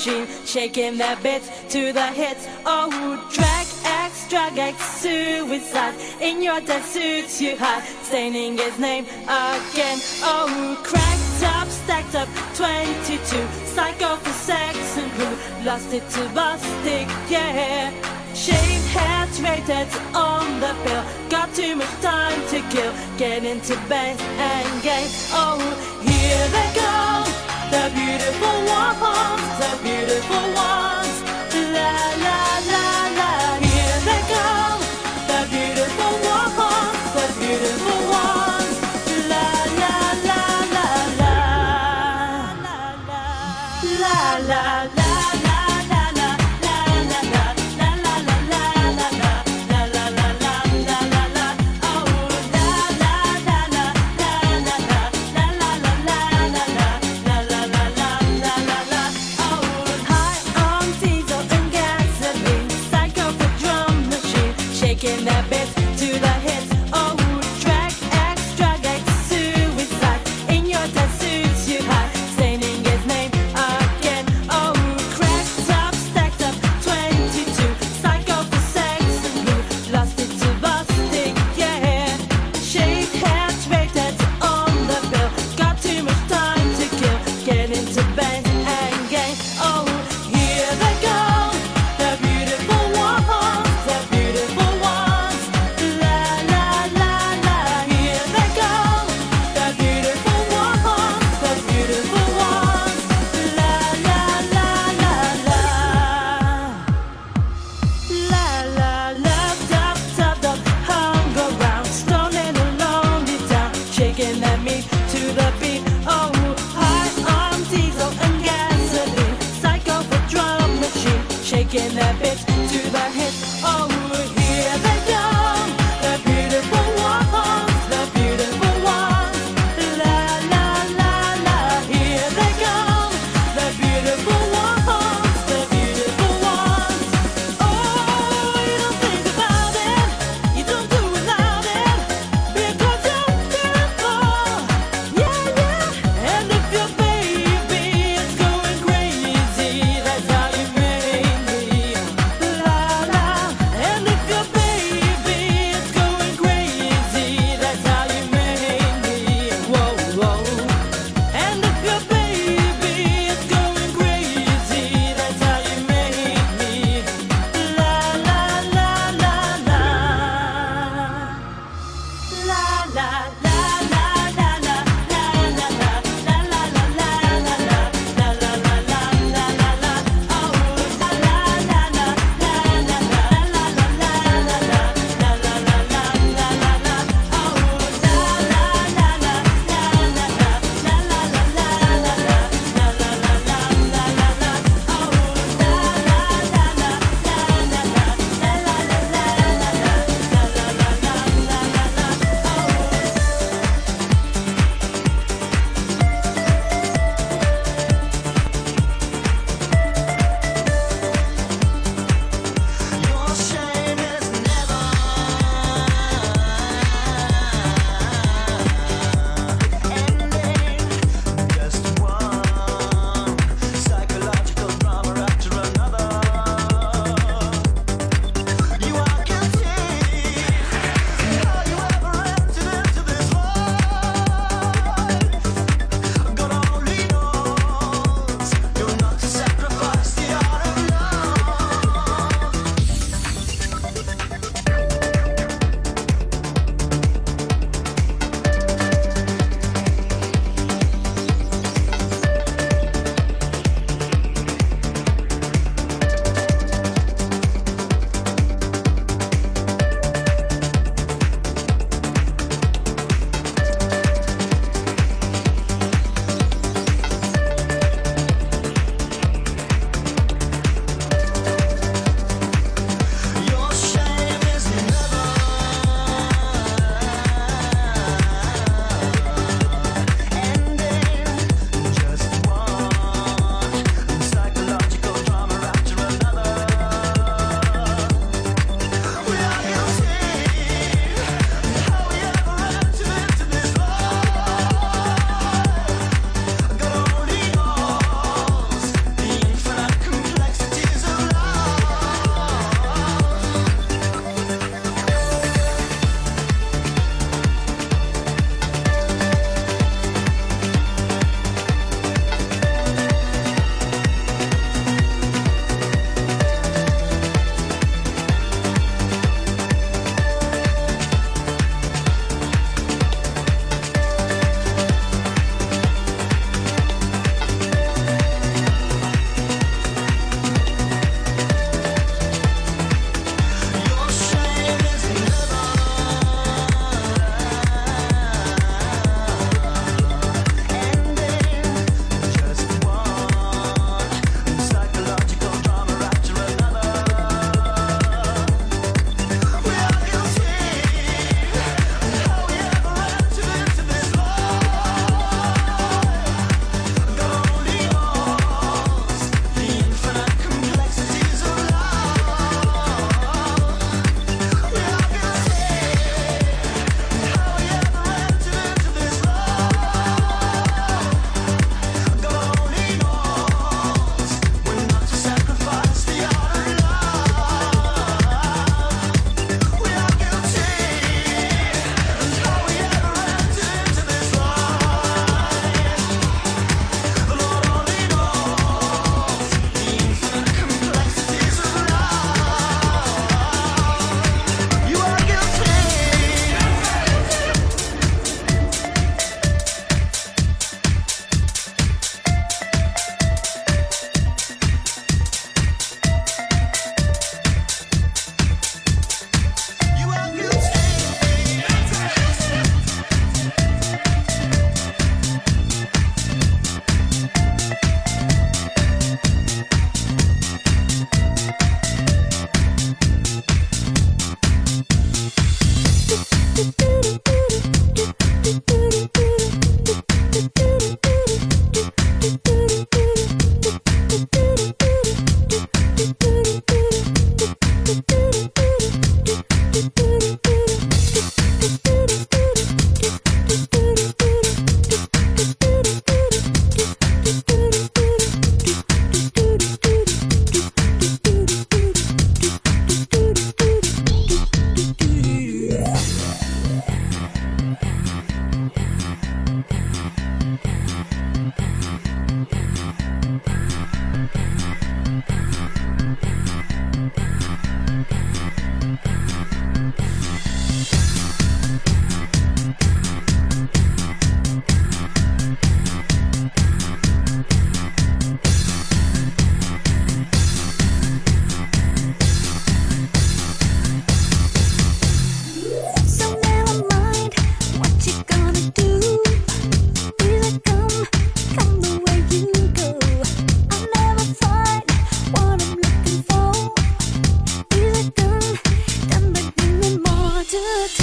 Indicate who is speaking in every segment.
Speaker 1: machine, shaking their bits to the hits. Oh, drag X, drag X, suicide. In your death suits you hide, staining his name again. Oh, cracked up, stacked up, 22. Psycho for sex and blue, lost it to Bostik, yeah. Shaved heads, rated on the bill. Got too much time to kill. Get into bed and game. Oh, here they go the beautiful ones, the beautiful ones. La, la.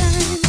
Speaker 2: time.